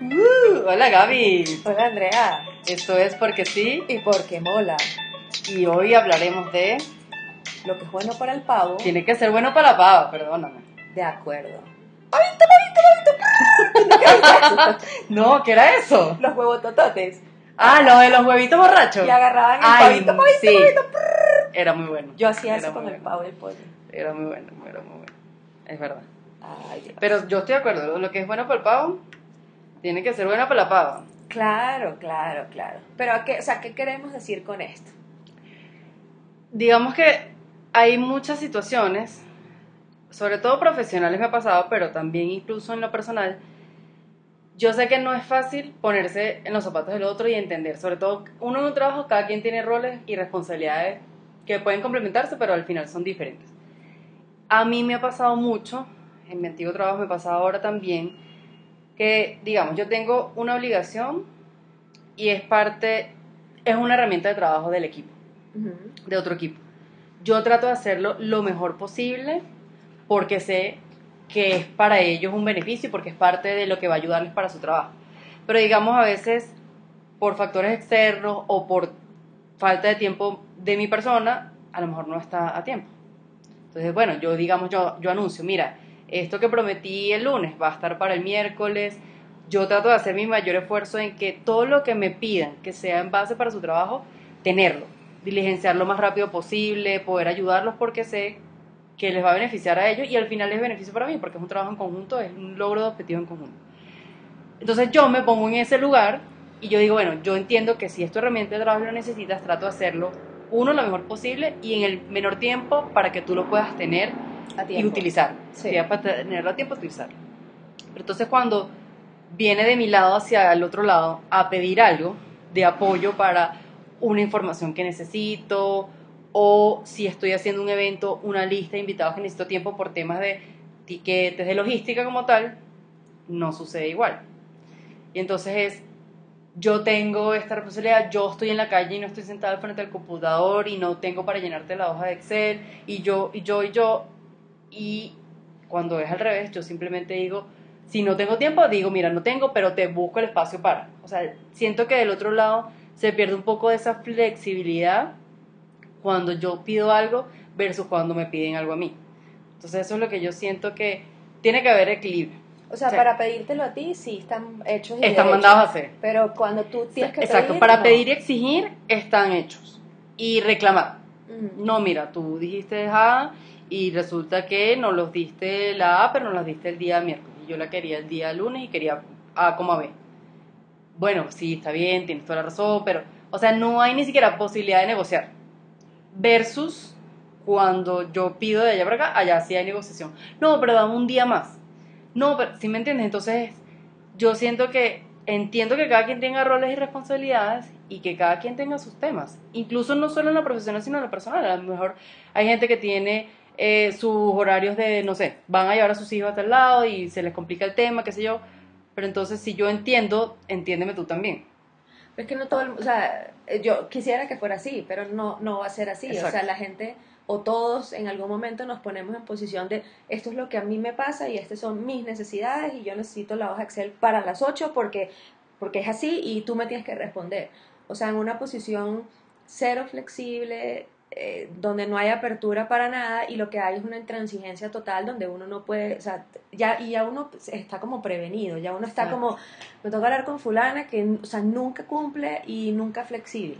Uh, hola Gaby. Hola Andrea. Esto es porque sí. Y porque mola. Y hoy hablaremos de. Lo que es bueno para el pavo. Tiene que ser bueno para la pava, perdóname. De acuerdo. no, ¿qué era eso? Los huevos tototes. Ah, lo de los huevitos borrachos. Y agarraban el Ay, pavito, pavito, sí. pavito. Era muy bueno. Yo hacía Era eso con muy el bueno. pavo y el pollo. Era muy bueno, era muy bueno. Es verdad. Ay. Pero yo estoy de acuerdo, lo que es bueno para el pavo, tiene que ser bueno para la pava. Claro, claro, claro. Pero, ¿a qué, o sea, ¿qué queremos decir con esto? Digamos que hay muchas situaciones, sobre todo profesionales me ha pasado, pero también incluso en lo personal. Yo sé que no es fácil ponerse en los zapatos del otro y entender, sobre todo uno en un trabajo, cada quien tiene roles y responsabilidades que pueden complementarse, pero al final son diferentes. A mí me ha pasado mucho, en mi antiguo trabajo me pasa ahora también, que digamos, yo tengo una obligación y es parte, es una herramienta de trabajo del equipo de otro equipo. Yo trato de hacerlo lo mejor posible porque sé que es para ellos un beneficio y porque es parte de lo que va a ayudarles para su trabajo. Pero digamos a veces por factores externos o por falta de tiempo de mi persona, a lo mejor no está a tiempo. Entonces, bueno, yo digamos, yo, yo anuncio, mira, esto que prometí el lunes va a estar para el miércoles. Yo trato de hacer mi mayor esfuerzo en que todo lo que me pidan que sea en base para su trabajo, tenerlo diligenciar lo más rápido posible, poder ayudarlos porque sé que les va a beneficiar a ellos y al final es beneficio para mí porque es un trabajo en conjunto, es un logro de objetivos en conjunto. Entonces yo me pongo en ese lugar y yo digo, bueno, yo entiendo que si es tu herramienta de trabajo lo necesitas, trato de hacerlo uno lo mejor posible y en el menor tiempo para que tú lo puedas tener y tiempo. utilizar. Sí. Ya para tenerlo a tiempo, utilizarlo. Pero entonces cuando viene de mi lado hacia el otro lado a pedir algo de apoyo para una información que necesito o si estoy haciendo un evento, una lista de invitados que necesito tiempo por temas de tiquetes, de logística como tal, no sucede igual. Y entonces es, yo tengo esta responsabilidad, yo estoy en la calle y no estoy sentada frente al computador y no tengo para llenarte la hoja de Excel y yo, y yo, y yo, y cuando es al revés, yo simplemente digo, si no tengo tiempo, digo, mira, no tengo, pero te busco el espacio para. O sea, siento que del otro lado se pierde un poco de esa flexibilidad cuando yo pido algo versus cuando me piden algo a mí. Entonces eso es lo que yo siento que tiene que haber equilibrio. O sea, Sí. para pedírtelo a ti, sí, están hechos y Están derechos. mandados a hacer. Pero cuando tú tienes que Exacto, pedir, para no. pedir y exigir están hechos. Y reclamar. No, mira, tú dijiste A y resulta que nos los diste la A, pero nos las diste el día miércoles. Y yo la quería el día lunes y quería A como B. Bueno, sí, está bien, tienes toda la razón, pero, o sea, no hay ni siquiera posibilidad de negociar. Versus cuando yo pido de allá para acá, allá sí hay negociación. No, pero dame un día más. No, pero, ¿sí me entiendes? Entonces, yo siento que entiendo que cada quien tenga roles y responsabilidades y que cada quien tenga sus temas. Incluso no solo en lo profesional, sino en lo personal. A lo mejor hay gente que tiene eh, sus horarios de, no sé, van a llevar a sus hijos a tal lado y se les complica el tema, qué sé yo. Pero entonces, si yo entiendo, entiéndeme tú también. Es que no todo el, o sea, eh, yo quisiera que fuera así, pero no, no va a ser así. O Exacto. sea, la gente o todos en algún momento nos ponemos en posición de esto es lo que a mí me pasa y estas son mis necesidades y yo necesito la hoja Excel para las 8 porque, porque es así y tú me tienes que responder. O sea, en una posición cero flexible, eh, donde no hay apertura para nada y lo que hay es una intransigencia total donde uno no puede, o sea, ya, y ya uno está como prevenido, ya uno está Exacto. como, me toca hablar con fulana que, o sea, nunca cumple y nunca flexible.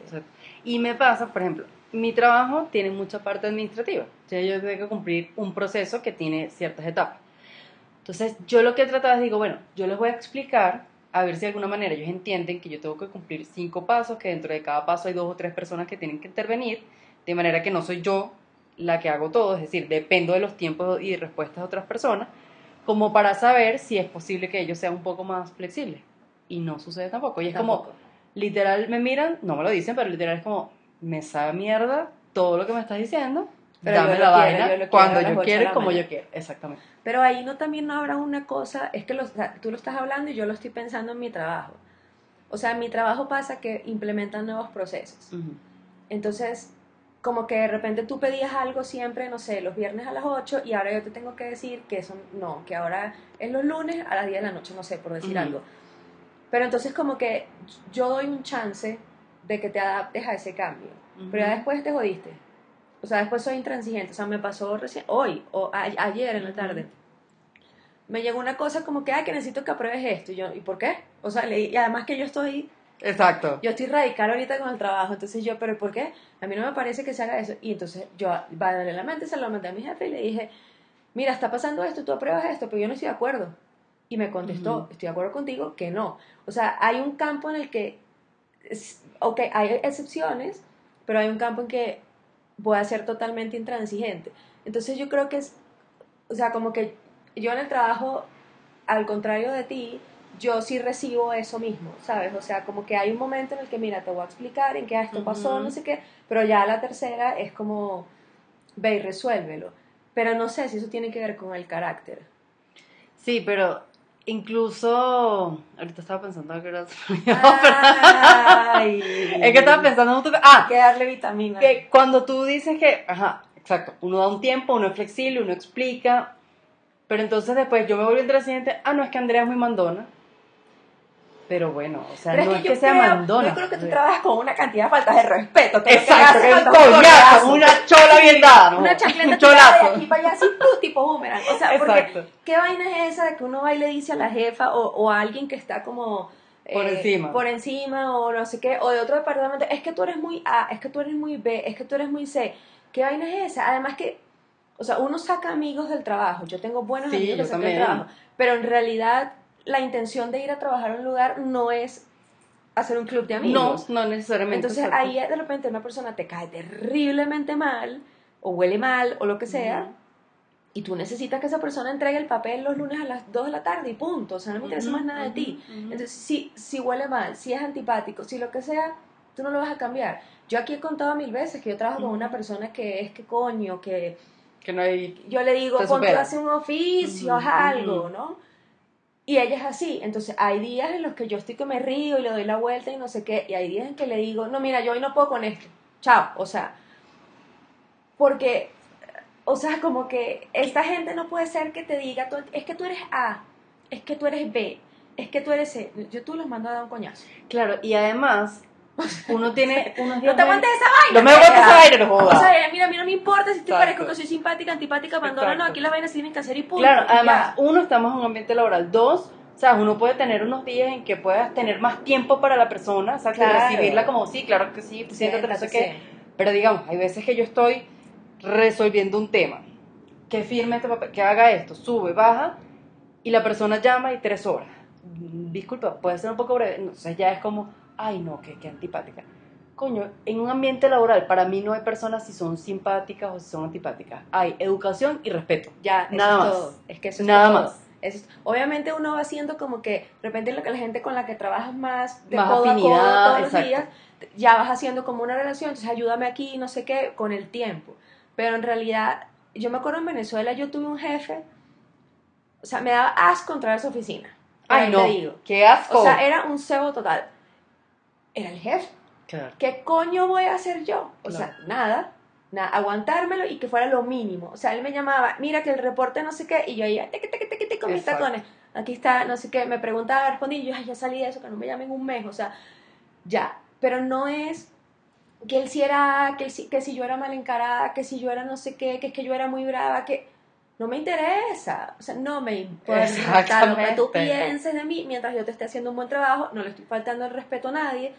Y me pasa, por ejemplo, mi trabajo tiene mucha parte administrativa. O sea, yo tengo que cumplir un proceso que tiene ciertas etapas. Entonces, yo lo que he tratado es, digo, bueno, yo les voy a explicar, a ver si de alguna manera ellos entienden que yo tengo que cumplir cinco pasos, que dentro de cada paso hay dos o tres personas que tienen que intervenir, de manera que no soy yo la que hago todo, es decir, dependo de los tiempos y respuestas de otras personas, como para saber si es posible que ellos sean un poco más flexibles. Y no sucede tampoco. Y es como, literal me miran, no me lo dicen, pero literal es como, me sabe mierda todo lo que me estás diciendo, Pero dame la quiero, vaina yo cuando yo quiero y como mañana. yo quiero. Exactamente. Pero ahí no también no habrá una cosa, es que lo- o sea, tú lo estás hablando y yo lo estoy pensando en mi trabajo. O sea, en mi trabajo pasa que implementan nuevos procesos. Entonces, como que de repente tú pedías algo siempre, no sé, los viernes a las 8 y ahora yo te tengo que decir que eso no, que ahora es los lunes a las 10 de la noche, no sé, por decir algo. Pero entonces como que yo doy un chance de que te adaptes a ese cambio. Pero ya después te jodiste. O sea, después soy intransigente. O sea, me pasó recién, hoy o ayer en la tarde. Me llegó una cosa como que, ay, que necesito que apruebes esto. Y yo, ¿y por qué? O sea, y además que yo estoy... Exacto. Yo estoy radical ahorita con el trabajo. Entonces yo, ¿pero por qué? A mí no me parece que se haga eso. Y entonces yo, mente se lo mandé a mi jefe y le dije, mira, está pasando esto, tú apruebas esto, pero yo no estoy de acuerdo. Y me contestó, estoy de acuerdo contigo, que no. O sea, hay un campo en el que, ok, hay excepciones, pero hay un campo en que voy a ser totalmente intransigente. Entonces yo creo que es, o sea, como que yo en el trabajo, al contrario de ti, yo sí recibo eso mismo, ¿sabes? O sea, como que hay un momento en el que, mira, te voy a explicar en qué esto pasó, no sé qué, pero ya la tercera es como, ve y resuélvelo. Pero no sé si eso tiene que ver con el carácter. Sí, pero incluso, ahorita estaba pensando que era... Ay, es que estaba pensando... Ah, que darle vitamina. Que cuando tú dices que, ajá, exacto, uno da un tiempo, uno es flexible, uno explica, pero entonces después yo me vuelvo intransigente, ah, no, es que Andrea es muy mandona. Pero bueno, o sea, no es que, sea mandona. Yo creo que tú trabajas con una cantidad de faltas de respeto. Exacto, que es un coñazo, una chola bien dada, Una chancleta un cholazo. de aquí para allá, así, tipo boomerang. O sea, porque, ¿qué vaina es esa de que uno va y le dice a la jefa o, o a alguien que está como... por eh, encima. Por encima o no sé qué, o de otro departamento, es que tú eres muy A, es que tú eres muy B, es que tú eres muy C. ¿Qué vaina es esa? Además que o sea, uno saca amigos del trabajo. Yo tengo buenos amigos que sacan del trabajo. Pero en realidad, la intención de ir a trabajar a un lugar no es hacer un club de amigos. No, no necesariamente. Entonces ahí de repente una persona te cae terriblemente mal, o huele mal, o lo que sea. Y tú necesitas que esa persona entregue el papel los lunes a las 2 de la tarde y punto. O sea, no me interesa más nada de ti. Entonces, si, si huele mal, si es antipático, si lo que sea, tú no lo vas a cambiar. Yo aquí he contado mil veces que yo trabajo con una persona que es que coño, que que no hay... Yo le digo, a hacer un oficio, haz algo, ¿no? Y ella es así. Entonces, hay días en los que yo estoy que me río y le doy la vuelta y no sé qué. Y hay días en que le digo, no, mira, yo hoy no puedo con esto. Chao. O sea, porque, o sea, como que esta gente no puede ser que te diga, es que tú eres A, es que tú eres B, es que tú eres C. Yo tú los mando a dar un coñazo. Claro, y además, uno tiene unos días. No te aguantes esa vaina. No me aguantes esa vaina, no jodas. O sea, mira, mira, no me importa si te parezco que soy simpática, antipática, abandona, no, aquí las vainas tienen que hacer y punto. Claro, además, uno, estamos en un ambiente laboral. Dos, o sea, uno puede tener unos días en que puedas tener más tiempo para la persona, o sea, recibirla como sí, claro que sí, siéntate, no sé qué. Pero digamos, hay veces que yo estoy resolviendo un tema, que firme este papel, que haga esto, sube, baja, y la persona llama y tres horas. Disculpa, puede ser un poco breve, entonces ya es como ay no, qué, qué antipática. Coño, en un ambiente laboral, para mí no hay personas si son simpáticas o si son antipáticas. Hay educación y respeto. Ya, nada más. Es que eso es nada más. obviamente uno va haciendo como que de repente lo que la gente con la que trabajas más de más afinidad, todos los días, ya vas haciendo como una relación, entonces ayúdame aquí, no sé qué, con el tiempo. Pero en realidad, yo me acuerdo en Venezuela, yo tuve un jefe, o sea, me daba asco entrar a su oficina. Ay, no, digo. qué asco. O sea, era un cebo total era el jefe. ¿Qué coño voy a hacer yo? O sea, nada, nada, aguantármelo y que fuera lo mínimo. O sea, él me llamaba, mira que el reporte no sé qué, y yo iba, te, te, te, te, con mis tacones. Aquí está, no sé qué, me preguntaba, respondí, y yo, ya salí de eso, que no me llamen un mes, o sea, ya. Pero no es que él si era, que, si, que si yo era mal encarada, que si yo era no sé qué, que es que yo era muy brava, que no me interesa, o sea, no me importa lo que tú pienses de mí. Mientras yo te esté haciendo un buen trabajo, no le estoy faltando el respeto a nadie,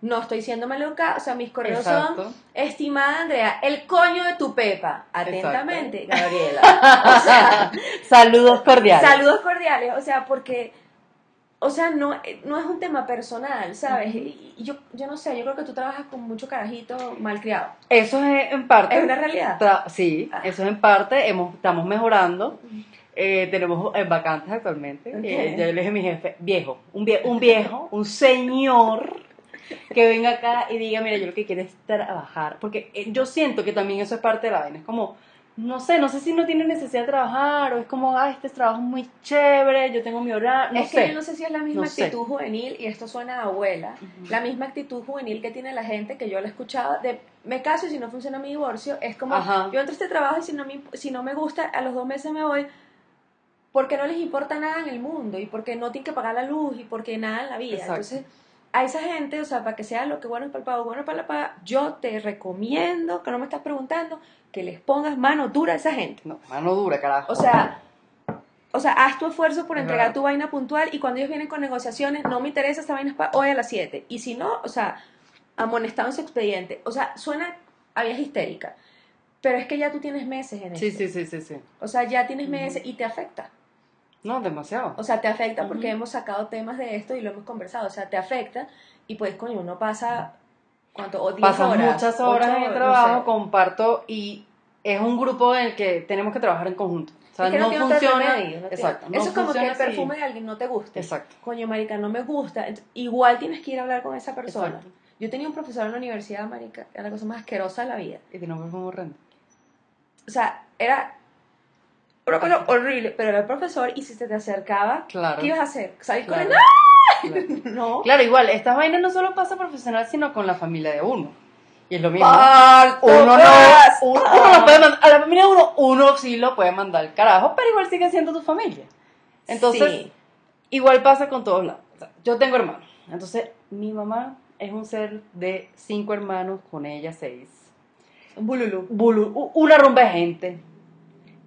no estoy siendo maleducada, o sea, mis correos son, estimada Andrea, el coño de tu pepa, atentamente, Gabriela. O sea, saludos cordiales. Saludos cordiales, o sea, porque o sea, no, no es un tema personal, ¿sabes? Y yo, yo no sé, yo creo que tú trabajas con mucho carajito malcriado. Eso es en parte. Es una realidad. Sí, ah. eso es en parte. Hemos, estamos mejorando. Eh, tenemos eh, vacantes actualmente. Eh, yo le dije a mi jefe, viejo, un, un viejo, un señor que venga acá y diga, mira, yo lo que quiero es trabajar. Porque yo siento que también eso es parte de la vaina. Es como, no sé, no sé si no tiene necesidad de trabajar o es como, ah, este trabajo es muy chévere, yo tengo mi horario. No es que yo no sé si es la misma actitud juvenil, y esto suena a abuela, la misma actitud juvenil que tiene la gente que yo la he escuchado de me caso y si no funciona mi divorcio, es como, yo entro a este trabajo y si no, me, si no me gusta, a los dos meses me voy. porque no les importa nada en el mundo y porque no tienen que pagar la luz y porque nada en la vida. Exacto. Entonces, a esa gente, o sea, para que sea lo que bueno es para el pavo, bueno para la paga, yo te recomiendo, que no me estás preguntando, que les pongas mano dura a esa gente. No, mano dura, carajo. O sea, o sea, haz tu esfuerzo por Es entregar verdad. tu vaina puntual y cuando ellos vienen con negociaciones, no me interesa esta vaina es para hoy a las 7. Y si no, o sea, amonestado en su expediente. O sea, suena a vieja histérica. Pero es que ya tú tienes meses en eso. sí, sí, sí, sí, sí. O sea, ya tienes meses y te afecta. No, demasiado. O sea, te afecta porque hemos sacado temas de esto y lo hemos conversado. O sea, te afecta y pues, coño, uno pasa, ¿cuánto? O 10 Pasas horas. muchas horas ocho, en el no trabajo, sé. comparto y es un grupo en el que tenemos que trabajar en conjunto. O sea, Es que no, otro funciona. remedio, no Exacto. no Eso es como que el perfume de alguien no te guste. Exacto. Coño, marica, no me gusta. Igual tienes que ir a hablar con esa persona. Exacto. Yo tenía un profesor en la universidad, marica, era la cosa más asquerosa de la vida. Y tiene un perfume horrendo. O sea, era una cosa horrible, pero era el profesor y si se te acercaba, Claro. ¿qué ibas a hacer? ¿Salir con él? Claro. No. Claro, igual, estas vainas no solo pasa profesional, sino con la familia de uno. Y es lo mismo. ¡Alto Uno no, uno, uno no puede mandar, a la familia de uno, uno sí lo puede mandar al carajo, pero igual sigue siendo tu familia. Entonces, Sí. igual pasa con todos lados. O sea, yo tengo hermanos. Entonces, mi mamá es un ser de cinco hermanos, con ella seis. Un bululú. Bulu- u- una rumba de gente.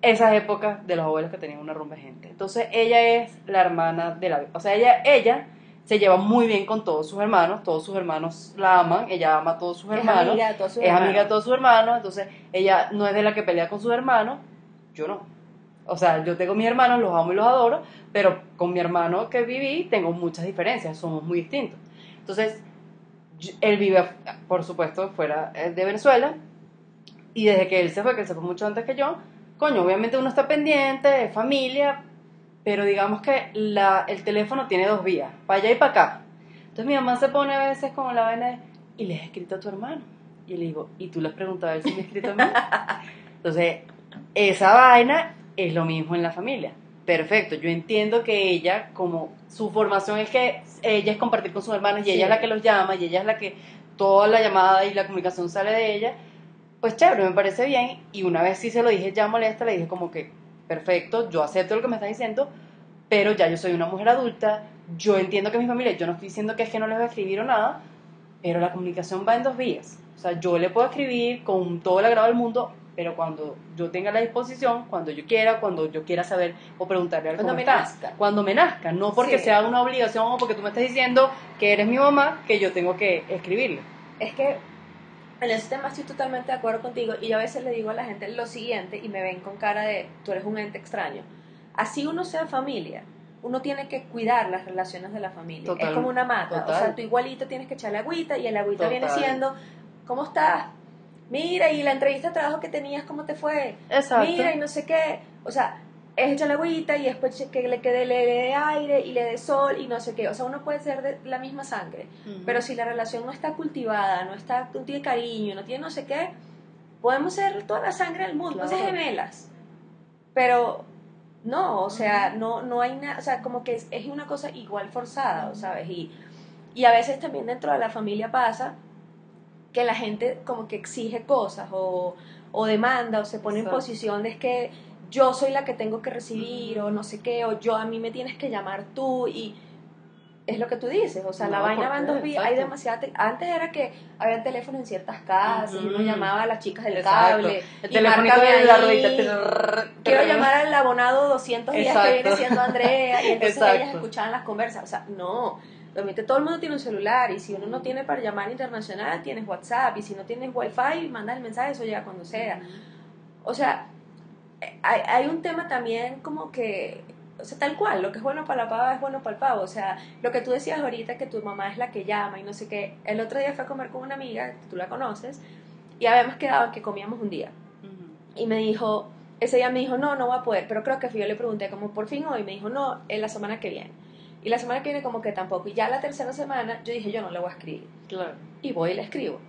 Esas épocas de los abuelos que tenían una rumba de gente. Entonces, ella es la hermana de la... O sea, ella, ella se lleva muy bien con todos sus hermanos. Todos sus hermanos la aman. Ella ama a todos sus Es hermanos. amiga de todos sus es hermanos. amiga de todos sus hermanos. Entonces, ella no es de la que pelea con sus hermanos. Yo no. O sea, yo tengo mis hermanos, los amo y los adoro. Pero con mi hermano que viví, tengo muchas diferencias. Somos muy distintos. Entonces, él vive, por supuesto, fuera eh, de Venezuela. Y desde que él se fue, que él se fue mucho antes que yo, coño, obviamente uno está pendiente, es familia, pero digamos que la, el teléfono tiene dos vías, para allá y para acá. Entonces mi mamá se pone a veces con la vaina de, y le has escrito a tu hermano. Y le digo, ¿y tú le has preguntado a él si me ha escrito a mí? Entonces, esa vaina es lo mismo en la familia. Perfecto, yo entiendo que ella, como su formación es que ella es compartir con sus hermanos y Sí. ella es la que los llama y ella es la que toda la llamada y la comunicación sale de ella, pues chévere, me parece bien. Y una vez sí se lo dije ya molesta, le dije como que, perfecto, yo acepto lo que me estás diciendo, pero ya yo soy una mujer adulta, yo entiendo que mi familia, yo no estoy diciendo que es que no les voy a escribir o nada, pero la comunicación va en dos vías. O sea, yo le puedo escribir con todo el agrado del mundo, pero cuando yo tenga la disposición, cuando yo quiera, cuando yo quiera saber o preguntarle algo Cuando me nazca. Cuando me nazca, no porque Sí. sea una obligación o porque tú me estás diciendo que eres mi mamá, que yo tengo que escribirle. Es que en ese tema estoy totalmente de acuerdo contigo y yo a veces le digo a la gente lo siguiente y me ven con cara de tú eres un ente extraño. Así uno sea familia, uno tiene que cuidar las relaciones de la familia. Total, es como una mata. O sea, tú igualito tienes que echarle agüita y el agüita viene siendo, ¿cómo estás? Mira, y la entrevista de trabajo que tenías, ¿cómo te fue? Exacto. Mira, y no sé qué. O sea, es echarle agüita y después que le quede le dé aire y le dé sol y no sé qué. O sea, uno puede ser de la misma sangre. Pero si la relación no está cultivada, no está, no tiene cariño, no tiene no sé qué, podemos ser toda la sangre del mundo, Claro. pues gemelas. Pero no, o sea, no, no hay nada, o sea, como que es, es una cosa igual forzada, ¿sabes? Y, y a veces también dentro de la familia pasa que la gente como que exige cosas o, o demanda o se pone en posición de es que yo soy la que tengo que recibir o no sé qué, o yo a mí me tienes que llamar tú y es lo que tú dices, o sea, la vaina va en dos vías, hay demasiada, te- antes era que habían teléfonos en ciertas casas y uno llamaba a las chicas del Exacto. cable, El y de la ruedita. quiero llamar al abonado 210 que Exacto. viene siendo Andrea y entonces Exacto. ellas escuchaban las conversas, o sea, no, realmente todo el mundo tiene un celular y si uno no tiene para llamar internacional tienes WhatsApp y si no tienes Wi-Fi mandas el mensaje, eso llega cuando sea. O sea, hay, hay un tema también como que, o sea, tal cual, lo que es bueno para la pava es bueno para el pavo. O sea, lo que tú decías ahorita, que tu mamá es la que llama y no sé qué. El otro día fue a comer con una amiga, que tú la conoces, y habíamos quedado que comíamos un día. Y me dijo, ese día me dijo, no, no voy a poder, pero creo que fui, yo le pregunté como por fin hoy, me dijo, no, en la semana que viene. Y la semana que viene como que tampoco. Y ya la tercera semana yo dije, yo no le voy a escribir Claro. y voy y le escribo.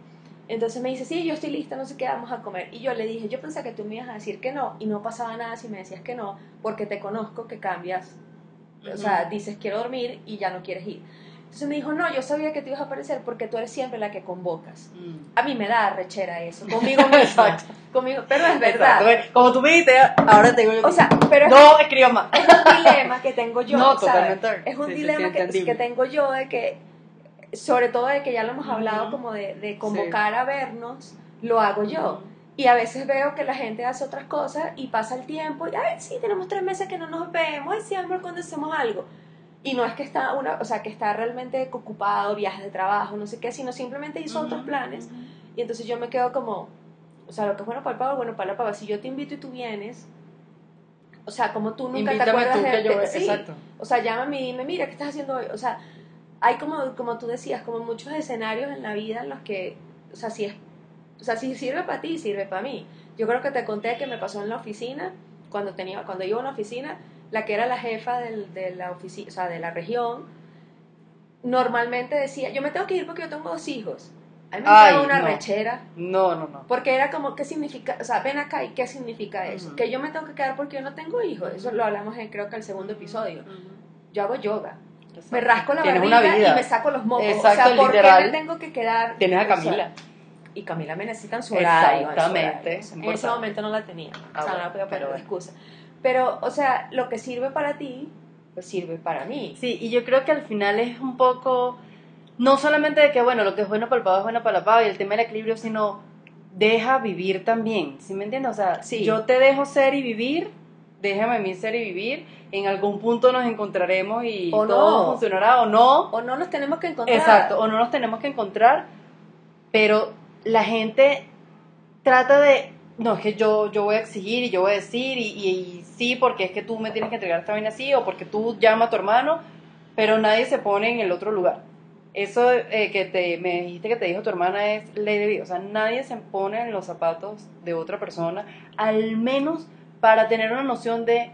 Entonces me dice, sí, yo estoy lista, no sé qué, vamos a comer. Y yo le dije, yo pensé que tú me ibas a decir que no, y no pasaba nada si me decías que no, porque te conozco que cambias. O sea, dices quiero dormir y ya no quieres ir. Entonces me dijo, no, yo sabía que te ibas a aparecer porque tú eres siempre la que convocas. Mm. A mí me da rechera eso, conmigo misma. Exacto. Conmigo, pero es verdad. Exacto. Como tú me dijiste, ahora tengo yo. O sea, pero no escriba más. es un dilema que tengo yo. No, ¿sabes? totalmente. Es un Sí, dilema que, que tengo yo de que, sobre todo de que ya lo hemos hablado, como de, de convocar a vernos, lo hago yo. Y a veces veo que la gente hace otras cosas y pasa el tiempo y, ay, sí, tenemos tres meses que no nos vemos, ay, sí, amor, cuando hacemos algo. Y no es que está, una, o sea, que está realmente ocupado, viajes de trabajo, no sé qué, sino simplemente hizo otros planes. Y entonces yo me quedo como, o sea, lo que es bueno para el pavo, bueno para la pava. Si yo te invito y tú vienes, o sea, como tú nunca te Invítame acuerdas tú de, que yo. de- sí, Exacto. o sea, llámame y dime, mira, ¿qué estás haciendo hoy? O sea, hay como, como tú decías, como muchos escenarios en la vida en los que, o sea, si es, o sea, si sirve para ti, sirve para mí. Yo creo que te conté que me pasó en la oficina, cuando tenía, cuando iba a una oficina, la que era la jefa del- de la oficina, o sea, de la región, normalmente decía, yo me tengo que ir porque yo tengo dos hijos. A mí me Ay, una no. rechera. No, no, no. Porque era como, ¿qué significa? O sea, ven acá y ¿qué significa eso? Que yo me tengo que quedar porque yo no tengo hijos. Eso lo hablamos en, creo que el segundo episodio. Yo hago yoga. Me rasco la Tienes barriga una vida. y me saco los mocos. Exacto, o sea, ¿por literal. qué me tengo que quedar? Tienes a O sea, Camila. y Camila me necesita en su horario. en su Exactamente, horario. En ese momento no la tenía. Ah, o sea, no bueno, podía poner pero excusa. Pero, o sea, lo que sirve para ti, pues sirve para mí. Sí, y yo creo que al final es un poco, no solamente de que, bueno, lo que es bueno para el pavo es bueno para la pava y el tema del equilibrio, sino deja vivir también, ¿sí me entiendes? O sea, Sí. yo te dejo ser y vivir, déjame a mí ser y vivir, en algún punto nos encontraremos y O todo no. funcionará o no. O no nos tenemos que encontrar. Exacto, o no nos tenemos que encontrar, pero la gente trata de, no, es que yo, yo voy a exigir y yo voy a decir y, y- y sí, porque es que tú me tienes que entregar esta vaina así, o porque tú llama a tu hermano, pero nadie se pone en el otro lugar. Eso eh, que te, me dijiste que te dijo tu hermana es ley de vida, o sea, nadie se pone en los zapatos de otra persona, al menos para tener una noción de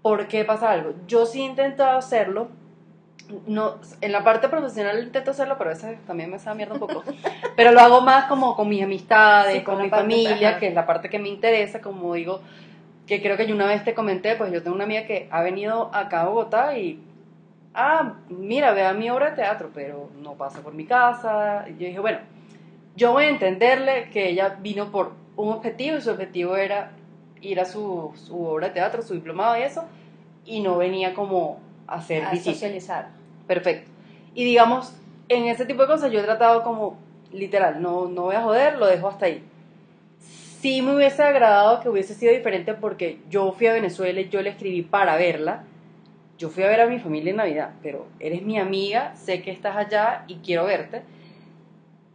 por qué pasa algo. Yo sí he intentado hacerlo, no, en la parte profesional intento hacerlo, pero a veces también me sabe mierda un poco. Pero lo hago más como con mis amistades, Sí, con mi familia, ajá. que es la parte que me interesa, como digo, que creo que yo una vez te comenté, pues yo tengo una amiga que ha venido acá a Bogotá y, ah, mira, vea mi obra de teatro, pero no pasa por mi casa. Y yo dije, bueno, yo voy a entenderle que ella vino por un objetivo y su objetivo era ir a su, su obra de teatro, su diplomado y eso, y no venía como a hacer A visita. socializar. Perfecto. Y digamos, en ese tipo de cosas yo he tratado como, literal, no, no voy a joder, lo dejo hasta ahí. Sí me hubiese agradado que hubiese sido diferente porque yo fui a Venezuela y yo le escribí para verla. Yo fui a ver a mi familia en Navidad, pero eres mi amiga, sé que estás allá y quiero verte.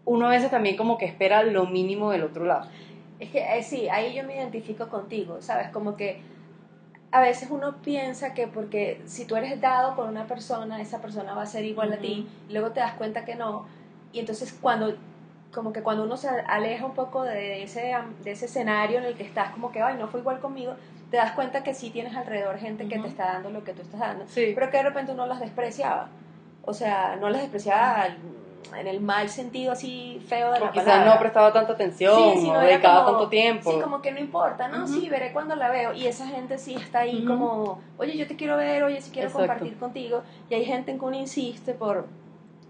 Uno a veces también como que espera lo mínimo del otro lado. Es que eh, sí, ahí yo me identifico contigo, ¿sabes? Como que a veces uno piensa que porque si tú eres dado con una persona, esa persona va a ser igual a ti, y luego te das cuenta que no, y entonces cuando, como que cuando uno se aleja un poco de ese, de ese escenario en el que estás como que, ay, no fue igual conmigo, te das cuenta que sí tienes alrededor gente que te está dando lo que tú estás dando, Sí. pero que de repente uno las despreciaba. O sea, no las despreciaba en el mal sentido así feo de la O quizás palabra. no prestaba tanta atención, Sí, sí, no dedicaba como- tanto tiempo. Sí, como que no importa, ¿no? Sí, veré cuando la veo. Y esa gente sí está ahí como, oye, yo te quiero ver, oye, sí quiero Exacto. compartir contigo. Y hay gente en que uno insiste por,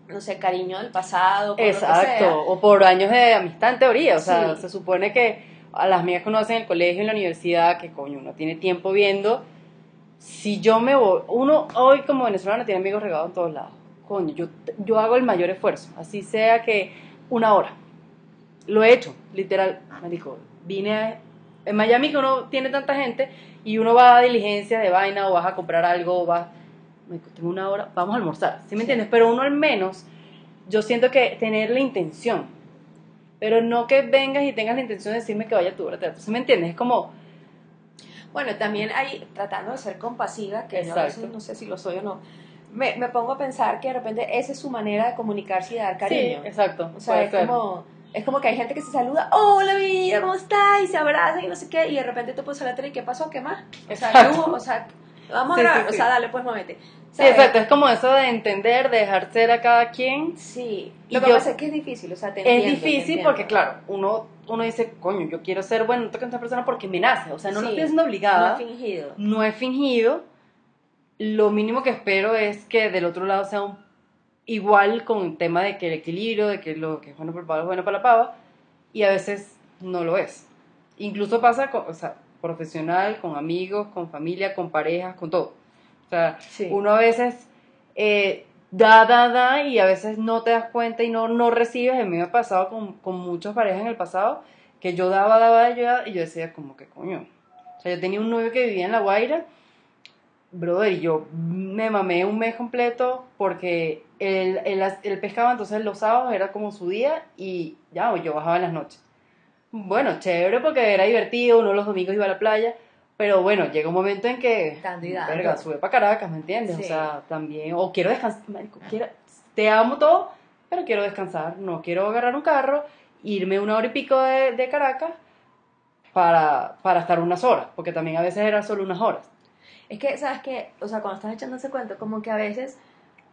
no sé, cariño del pasado, por lo que sea. Exacto, o por años de amistad en teoría, o sea, Sí. se supone que a las amigas que uno hace en el colegio, en la universidad, que coño, uno tiene tiempo viendo, si yo me voy, uno hoy como venezolano tiene amigos regados en todos lados, coño, yo, yo hago el mayor esfuerzo, así sea que una hora, lo he hecho, literal, me dijo, vine a, en Miami que uno tiene tanta gente y uno va a diligencia de vaina o vas a comprar algo o vas, me dijo, tengo una hora, vamos a almorzar, ¿sí me Sí. entiendes? Pero uno al menos yo siento que tener la intención, pero no que vengas y tengas la intención de decirme que vaya a tu teatro. ¿Sí me entiendes? Es como, Bueno, también hay, tratando de ser compasiva, que yo a veces no sé si lo soy o no, me, me pongo a pensar que de repente esa es su manera de comunicarse y de dar cariño. sí, exacto. O sea, es ser. como, es como que hay gente que se saluda, hola mi vida, ¿cómo estás? Y se abrazan y no sé qué, y de repente tú puedes tele y ¿qué pasó? ¿Qué más? O. O sea, vamos Sí, a grabar, sí, o sea, dale, pues muévete. Sí, ¿Sabes? exacto, es como eso de entender, de dejar ser a cada quien. Sí, Y lo que yo- pasa es que es difícil, o sea, te es te difícil entiendo. porque, claro, uno, uno dice, coño, yo quiero ser bueno, no toca esta persona porque me nace. O sea, no lo Sí, estoy haciendo No obligada. es fingido. no he fingido. Lo mínimo que espero es que del otro lado sea un igual con el tema de que el equilibrio, de que lo que es bueno para el pavo es bueno para la pava, y a veces no lo es. Incluso pasa, con, o sea, profesional, con amigos, con familia, con parejas, con todo. O sea, Sí. uno a veces eh, da, da, da y a veces no te das cuenta y no, no recibes. A mí me ha pasado con, con muchas parejas en el pasado que yo daba, daba, yo daba, y yo decía como que coño. O sea, yo tenía un novio que vivía en La Guaira, brother, y yo me mamé un mes completo porque él, él, él pescaba, entonces los sábados era como su día y ya, yo bajaba en las noches. Bueno, chévere porque era divertido, uno los domingos iba a la playa, pero bueno, llega un momento en que, verga, sube para Caracas, ¿me entiendes? Sí. O sea, también, o quiero descansar, quiero- te amo todo, pero quiero descansar, no quiero agarrar un carro, irme una hora y pico de, de Caracas para, para estar unas horas, porque también a veces era solo unas horas. Es que, ¿sabes qué? O sea, cuando estás echando ese cuento, como que a veces,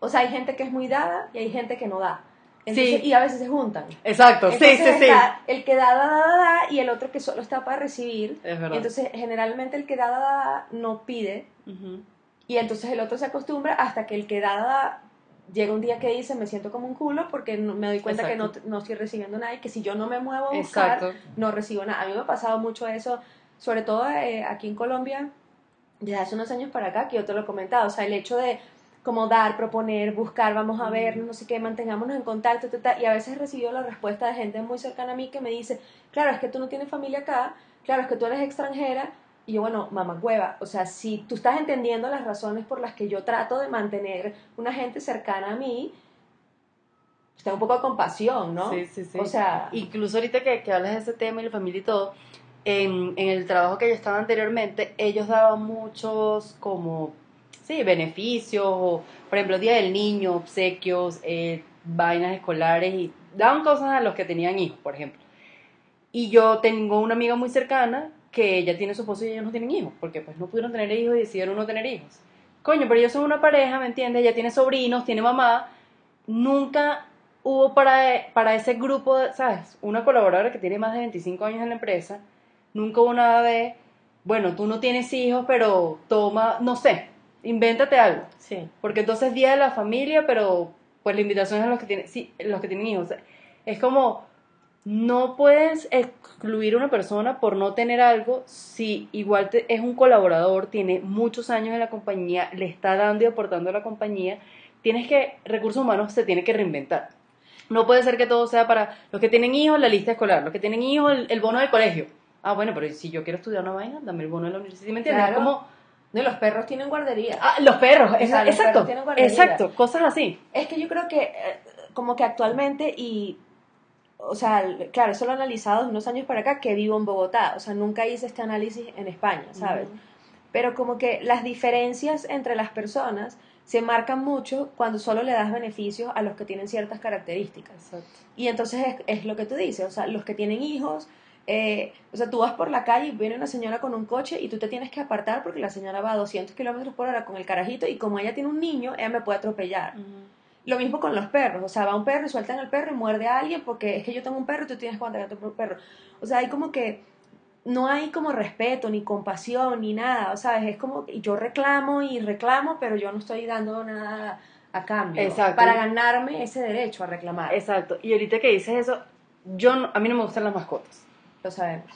o sea, hay gente que es muy dada y hay gente que no da. Entonces, Sí. Y a veces se juntan. Exacto, sí, Entonces sí, sí. está el que da, da, da, da, y el otro que solo está para recibir. Es verdad. Y entonces, generalmente el que da, da, da, no pide. Y entonces el otro se acostumbra hasta que el que da, da, da, llega un día que dice, me siento como un culo porque no- me doy cuenta que no, no estoy recibiendo nada y que si yo no me muevo a buscar, Exacto. no recibo nada. A mí me ha pasado mucho eso, sobre todo eh, aquí en Colombia, desde hace unos años para acá, que yo te lo he comentado, o sea, el hecho de como dar, proponer, buscar, vamos a ver, no sé qué, mantengámonos en contacto, ta, ta, y a veces he recibido la respuesta de gente muy cercana a mí que me dice, claro, es que tú no tienes familia acá, claro, es que tú eres extranjera, y yo, bueno, mamá hueva, o sea, si tú estás entendiendo las razones por las que yo trato de mantener una gente cercana a mí, está un poco de compasión, ¿no? Sí, sí, sí. O sea, Incluso ahorita que, que hablas de ese tema y la familia y todo, en, el trabajo que yo estaba anteriormente, ellos daban muchos como, sí, beneficios, o, por ejemplo, Día del Niño, obsequios, eh, vainas escolares, y daban cosas a los que tenían hijos, por ejemplo. Y yo tengo una amiga muy cercana que ella tiene su esposo y ellos no tienen hijos, porque pues no pudieron tener hijos y decidieron no tener hijos. Coño, pero ellos son una pareja, ¿me entiendes? Ella tiene sobrinos, tiene mamá. Nunca hubo para, para ese grupo, ¿sabes? Una colaboradora que tiene más de 25 años en la empresa. Nunca hubo nada de, bueno, tú no tienes hijos, pero toma, no sé, invéntate algo. sí. Porque entonces día de la familia, pero pues la invitación es a los que tienen, sí, los que tienen hijos. Es como, no puedes excluir a una persona por no tener algo si igual te- es un colaborador, tiene muchos años en la compañía, le está dando y aportando a la compañía. Tienes que, recursos humanos se tiene que reinventar. No puede ser que todo sea para los que tienen hijos, la lista escolar, los que tienen hijos, el, el bono del colegio. Ah, bueno, pero si yo quiero estudiar una vaina, dame el bono de la universidad, ¿me entiendes? Claro. como, No, y los perros tienen guardería. ah, los perros, O sea, los exacto, perros tienen guardería. exacto, cosas así. Es que yo creo que, eh, como que actualmente, y, o sea, claro, eso lo he analizado de unos años para acá, que vivo en Bogotá. O sea, nunca hice este análisis en España, ¿sabes? Pero como que las diferencias entre las personas se marcan mucho cuando solo le das beneficios a los que tienen ciertas características. Exacto. Y entonces es, es lo que tú dices, o sea, los que tienen hijos, eh, o sea, tú vas por la calle y viene una señora con un coche y tú te tienes que apartar porque la señora va a 200 kilómetros por hora con el carajito y como ella tiene un niño, ella me puede atropellar. Lo mismo con los perros, o sea, va un perro y sueltan al perro y muerde a alguien porque es que yo tengo un perro y tú tienes que aguantar a tu perro. O sea, hay como que no hay como respeto, ni compasión, ni nada, ¿sabes? Es como yo reclamo y reclamo, pero yo no estoy dando nada a cambio Exacto. para ganarme ese derecho a reclamar. Exacto. Y ahorita que dices eso, yo no- a mí no me gustan las mascotas. Lo sabemos.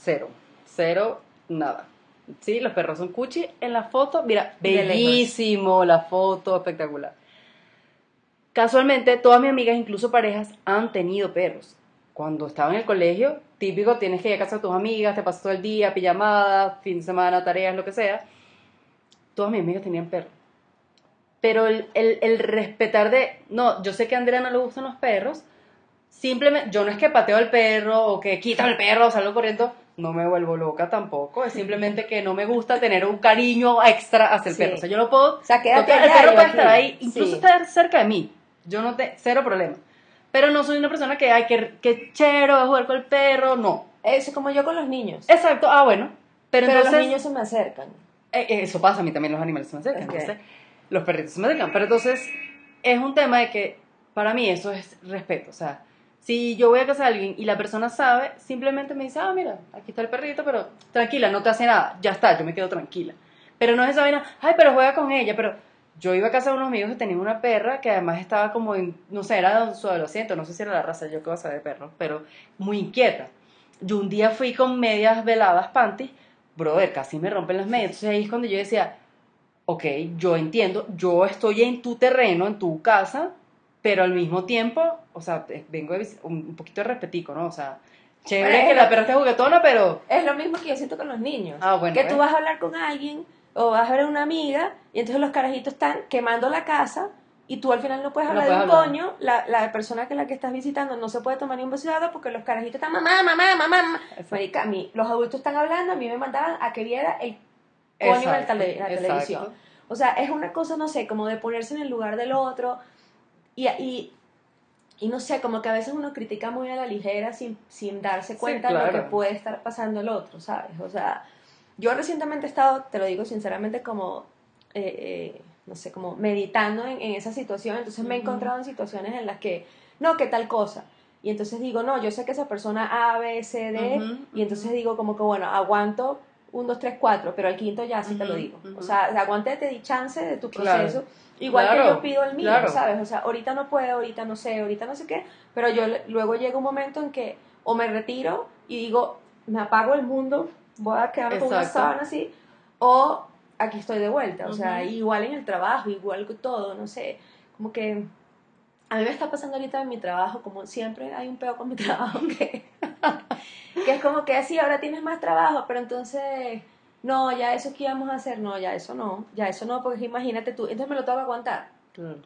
Cero. Cero, nada. Sí, los perros son cuchi en la foto. Mira, bellísimo la foto, espectacular. Casualmente, todas mis amigas, incluso parejas, han tenido perros. Cuando estaba en el colegio, típico, tienes que ir a casa de tus amigas, te pasas todo el día, pijamadas, fin de semana, tareas, lo que sea. Todas mis amigas tenían perros. Pero el, el, el respetar de, no, yo sé que a Andrea no le gustan los perros, simplemente, yo no es que pateo al perro o que quítame el perro o salgo corriendo, no me vuelvo loca tampoco, es simplemente que no me gusta tener un cariño extra hacia el Sí. perro. O sea, yo lo puedo, O sea, quédate el perro puede estar ahí, incluso Sí. estar cerca de mí, yo no te, cero problema. Pero no soy una persona que, ay, que, que chero, de jugar con el perro, no. Es como yo con los niños. Exacto, ah, bueno. Pero, pero entonces, los niños se me acercan. eh, eh, eso pasa a mí también, los animales se me acercan. Entonces, los perritos se me acercan. Pero entonces, es un tema de que, para mí, eso es respeto. O sea, si yo voy a casa de alguien y la persona sabe, simplemente me dice, ah, mira, aquí está el perrito, pero tranquila, no te hace nada. Ya está, yo me quedo tranquila. Pero no es esa vaina, ay, pero juega con ella, pero yo iba a casa de unos amigos que tenían una perra que además estaba como en, no sé, era su adolescente, no sé si era la raza, yo qué voy a saber de perro, pero muy inquieta. Yo un día fui con medias veladas panties, brother, casi me rompen las medias. Entonces ahí es cuando yo decía, ok, yo entiendo, yo estoy en tu terreno, en tu casa, pero al mismo tiempo, o sea, vengo de un, un poquito de respetico, ¿no? O sea, chévere Bueno, que la perra esté juguetona, pero... Es lo mismo que yo siento con los niños. Ah, bueno, que tú vas a hablar con alguien o vas a ver a una amiga y entonces los carajitos están quemando la casa y tú al final no puedes No hablar de un hablar. coño, la, la persona que la que estás visitando no se puede tomar ni un beso porque los carajitos están mamá, mamá, mamá, mamá. Marica, a mí, los adultos están hablando, a mí me mandaban a que viera el coño en la, tele- la televisión. O sea, es una cosa, no sé, como de ponerse en el lugar del otro y, y, y no sé, como que a veces uno critica muy a la ligera sin, sin darse Sí, cuenta de lo que claro. puede estar pasando el otro, ¿sabes? O sea, yo recientemente he estado, te lo digo sinceramente, como, eh, eh, no sé, como meditando en, en esa situación, entonces me he encontrado en situaciones en las que, no, ¿qué tal cosa? Y entonces digo, no, yo sé que esa persona A, B, C, D, Ujú, y entonces digo como que, bueno, aguanto un, dos, tres, cuatro, pero al quinto ya sí te lo digo. ujú. O sea, aguante, te di chance de tu Claro. proceso. Igual que Claro, yo pido el mío, claro. ¿sabes? O sea, ahorita no puedo, ahorita no sé, ahorita no sé qué, pero yo luego llega un momento en que o me retiro y digo, me apago el mundo, voy a quedar con una sábana así, o aquí estoy de vuelta. O sea, Ujú. igual en el trabajo, igual todo, no sé, como que a mí me está pasando ahorita en mi trabajo, como siempre hay un peo con mi trabajo, que, que es como que así, ahora tienes más trabajo, pero entonces, no, ya eso que íbamos a hacer, no, ya eso no, ya eso no, porque imagínate tú, entonces me lo tengo que aguantar. Claro.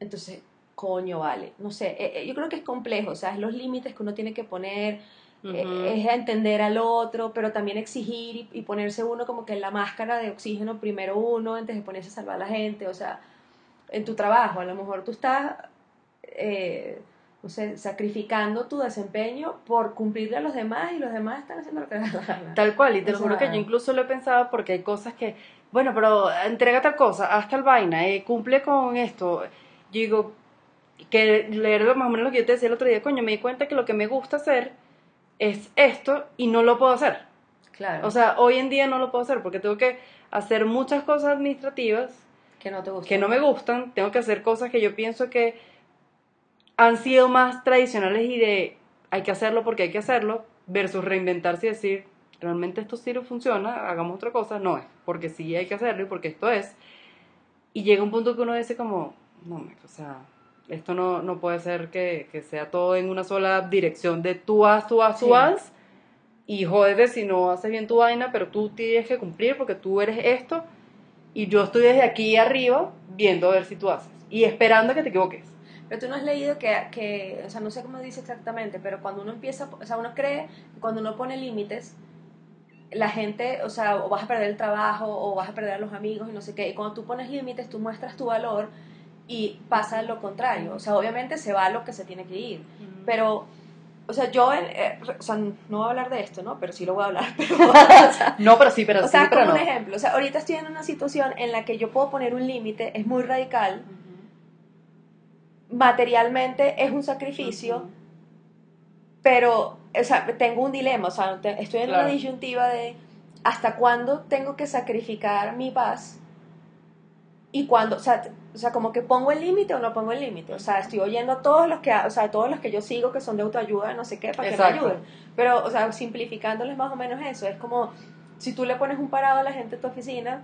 Entonces, coño, vale, no sé, eh, eh, yo creo que es complejo, o sea, es los límites que uno tiene que poner, eh, es entender al otro, pero también exigir y, y ponerse uno como que en la máscara de oxígeno primero uno antes de ponerse a salvar a la gente, o sea, en tu trabajo, a lo mejor tú estás, eh, no sé, sacrificando tu desempeño por cumplirle a los demás y los demás están haciendo lo que les da. Tal cual, y te O lo juro sea- que yo incluso lo he pensado porque hay cosas que, bueno, pero entrega tal cosa, haz tal vaina, eh, cumple con esto. Yo digo, que leer más o menos lo que yo te decía el otro día, coño, me di cuenta que lo que me gusta hacer es esto y no lo puedo hacer. Claro, O sea, hoy en día no lo puedo hacer porque tengo que hacer muchas cosas administrativas que no te gusta. que no me gustan, tengo que hacer cosas que yo pienso que han sido más tradicionales y de hay que hacerlo porque hay que hacerlo, versus reinventarse y decir, realmente esto sí no funciona, hagamos otra cosa, no es, porque sí hay que hacerlo y porque esto es. Y llega un punto que uno dice como, no, me- o sea, esto no, no puede ser que, que sea todo en una sola dirección de tú haz, tú haz, tú Sí. haz, y jódete si no haces bien tu vaina, pero tú tienes que cumplir porque tú eres esto, y yo estoy desde aquí arriba viendo a ver si tú haces, y esperando que te equivoques. Pero tú no has leído que, que, o sea, no sé cómo dice exactamente, pero cuando uno empieza, o sea, uno cree cuando uno pone límites, la gente, o sea, o vas a perder el trabajo, o vas a perder a los amigos, y no sé qué. Y cuando tú pones límites, tú muestras tu valor y pasa lo contrario. O sea, obviamente se va a lo que se tiene que ir. Pero, o sea, yo, en- eh, o sea, no voy a hablar de esto, ¿no? Pero sí lo voy a hablar. Pero, o sea, No, pero sí, pero o sí, sea, como no. un ejemplo, o sea, ahorita estoy en una situación en la que yo puedo poner un límite, es muy radical, materialmente es un sacrificio, pero, o sea, tengo un dilema, o sea, estoy en Claro. una disyuntiva de hasta cuándo tengo que sacrificar mi paz y cuándo, o sea, o sea, como que pongo el límite o no pongo el límite, o sea, estoy oyendo a todos los que, o sea, a todos los que yo sigo que son de autoayuda, no sé qué, para que me Exacto. ayuden, pero, o sea, simplificándoles más o menos eso, es como si tú le pones un parado a la gente en tu oficina,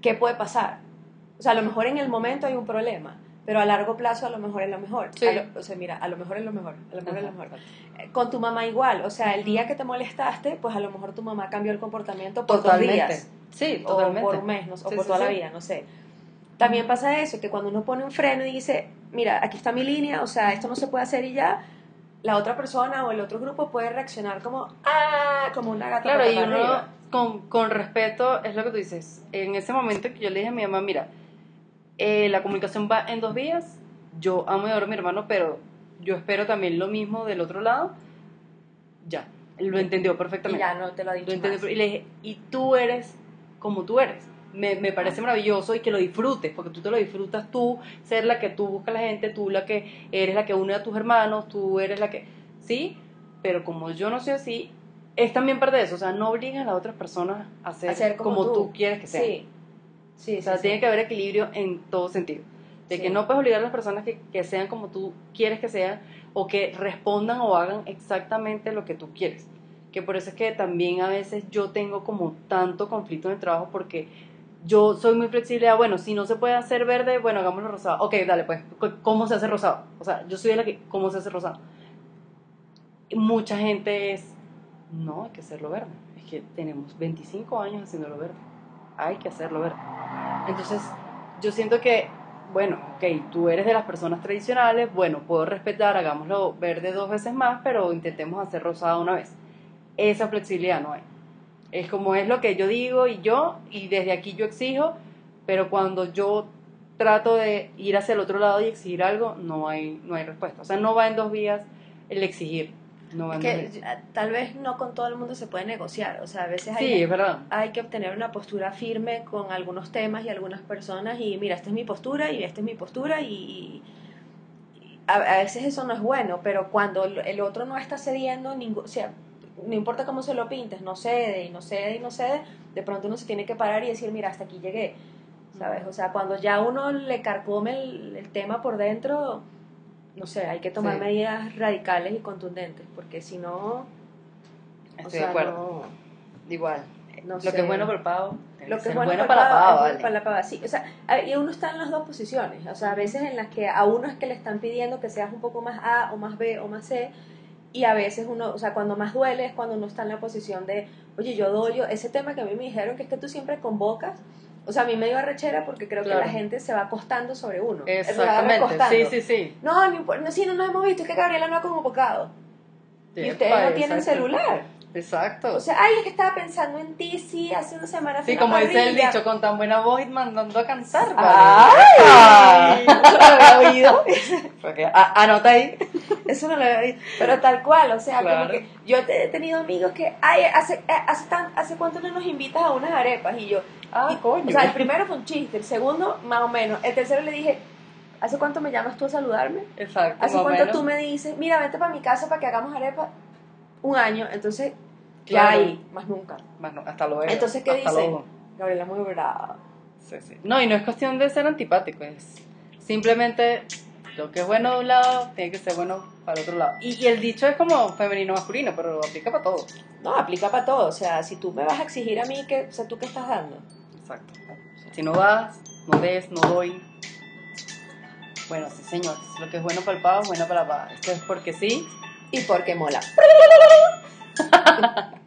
¿qué puede pasar? O sea, a lo mejor en el momento hay un problema, pero a largo plazo a lo mejor es lo mejor. Sí. Lo- o sea, mira, a lo mejor es lo mejor, a lo mejor es lo Ajá. mejor. Eh, Con tu mamá igual, o sea, el día que te molestaste, pues a lo mejor tu mamá cambió el comportamiento por dos Totalmente. días Sí, o totalmente. por un mes, no sé, o Sí, por sí, toda la sí. vida, no sé. También pasa eso, que cuando uno pone un freno y dice, mira, aquí está mi línea, o sea, esto no se puede hacer y ya, la otra persona o el otro grupo puede reaccionar como, ah, como una gata Claro, y uno con, con respeto, es lo que tú dices. En ese momento que yo le dije a mi mamá, mira, eh, la comunicación va en dos vías, yo amo y adoro a mi hermano, pero yo espero también lo mismo del otro lado, ya, lo entendió Y perfectamente. ya no te lo ha dicho Lo entendió, más. y le dije, y tú eres como tú eres. Me, me parece maravilloso y que lo disfrutes, porque tú te lo disfrutas tú, ser la que tú buscas a la gente, tú la que eres la que une a tus hermanos, tú eres la que... Sí, pero como yo no soy así, es también parte de eso, o sea, no obligas a las otras personas a ser, Hacer como, tú. quieres que sean. Sí. Sí, O sea, sí, tiene sí. que haber equilibrio en todo sentido. De Sí. que no puedes obligar a las personas que, que sean como tú quieres que sean o que respondan o hagan exactamente lo que tú quieres. Que por eso es que también a veces yo tengo como tanto conflicto en el trabajo porque yo soy muy flexible. a, bueno, si no se puede hacer verde, bueno, hagámoslo rosado. Ok, dale, pues, ¿cómo se hace rosado? O sea, yo soy de la que, ¿cómo se hace rosado? Y mucha gente es, no, hay que hacerlo verde. Es que tenemos 25 años haciéndolo verde. Hay que hacerlo verde. Entonces, yo siento que, bueno, ok, tú eres de las personas tradicionales, bueno, puedo respetar, hagámoslo verde dos veces más, pero intentemos hacer rosado una vez. Esa flexibilidad no hay. Es como es lo que yo digo y yo, y desde aquí yo exijo, pero cuando yo trato de ir hacia el otro lado y exigir algo, no hay, no hay respuesta. O sea, no va en dos vías el exigir. No Es que tal vez no con todo el mundo se puede negociar. O sea, a veces hay, Sí, es verdad. hay que obtener una postura firme con algunos temas y algunas personas. Y mira, esta es mi postura y esta es mi postura. Y, a, veces eso no es bueno, pero cuando el el otro no está cediendo, ningún, o sea, no importa cómo se lo pintes, no cede y no cede y no cede, de pronto uno se tiene que parar y decir, mira, hasta aquí llegué. ¿Sabes? O sea, cuando ya uno le carcome el, el tema por dentro, no sé, hay que tomar Sí. medidas radicales y contundentes, porque si no, o Estoy sea, de acuerdo. Igual. no, no Lo sé. que es bueno para el pavo. lo que es bueno, para, para, pava, pava, es vale. bueno para la pava, sí. O sea, y uno está en las dos posiciones. O sea, a veces en las que a uno es que le están pidiendo que seas un poco más A o más B o más C. Y a veces uno, o sea, cuando más duele es cuando uno está en la posición de, oye, yo doy, yo, ese tema que a mí me dijeron que es que tú siempre convocas. O sea, a mí me dio arrechera porque creo Claro. que la gente se va acostando sobre uno. Exactamente. Sí, sí, sí. No, no, sí, no nos hemos visto, es que Gabriela no ha convocado. Y Epa, ustedes no tienen celular. Exacto. O sea, ay, es que estaba pensando en ti, sí, hace una semana sí, como dice el dicho, con tan buena voz y mandando a cantar. ¡Ay! ¿vale? No lo había oído. Anota ahí. Eso no lo había oído. Pero tal cual, o sea, Claro. como que yo he tenido amigos que, ay, hace, eh, hace, tan- ¿hace cuánto no nos invitas a unas arepas? Y yo, Ah, y- coño. o sea, el primero fue un chiste, el segundo, más o menos. El tercero le dije, ¿hace cuánto me llamas tú a saludarme? Exacto. ¿Hace cuánto menos. tú me dices, mira, vete para mi casa para que hagamos arepas? Un año, entonces, ya Claro. ahí, más nunca. Bueno, hasta luego. Entonces, ¿qué Hasta dicen? luego. Gabriela muy brava. Sí, sí. No, y no es cuestión de ser antipático, es simplemente lo que es bueno de un lado tiene que ser bueno para el otro lado. Y, y el dicho es como femenino masculino, pero lo aplica para todo. No, aplica para todo. O sea, si tú me vas a exigir a mí, que, o sea, ¿tú qué estás dando? Exacto. Si no das, no des, no doy. Bueno, sí, señores. Lo que es bueno para el pavo es bueno para la pava. Esto es porque sí. Y porque mola.